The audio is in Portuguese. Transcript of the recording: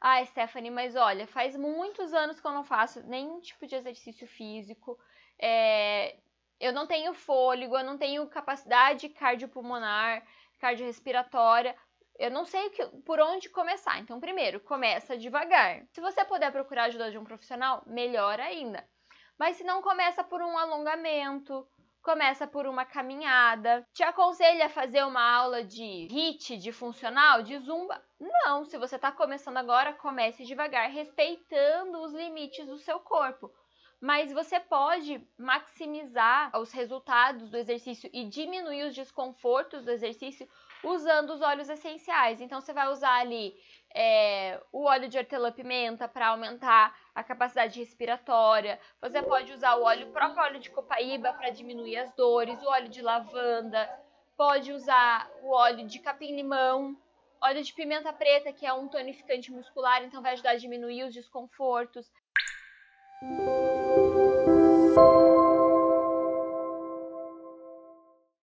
Ah, Stephanie, mas olha, faz muitos anos que eu não faço nenhum tipo de exercício físico. É, eu não tenho fôlego, eu não tenho capacidade cardiopulmonar, cardiorrespiratória. Eu não sei que, por onde começar. Então, primeiro, começa devagar. Se você puder procurar ajuda de um profissional, melhor ainda. Mas se não, começa por um alongamento, começa por uma caminhada. Te aconselha a fazer uma aula de HIIT, de funcional, de zumba? Não, se você está começando agora, comece devagar, respeitando os limites do seu corpo. Mas você pode maximizar os resultados do exercício e diminuir os desconfortos do exercício usando os óleos essenciais. Então, você vai usar ali é, o óleo de hortelã-pimenta para aumentar a capacidade respiratória. Você pode usar o óleo, o próprio óleo de copaíba para diminuir as dores, o óleo de lavanda. Pode usar o óleo de capim-limão, óleo de pimenta preta, que é um tonificante muscular, então vai ajudar a diminuir os desconfortos. Música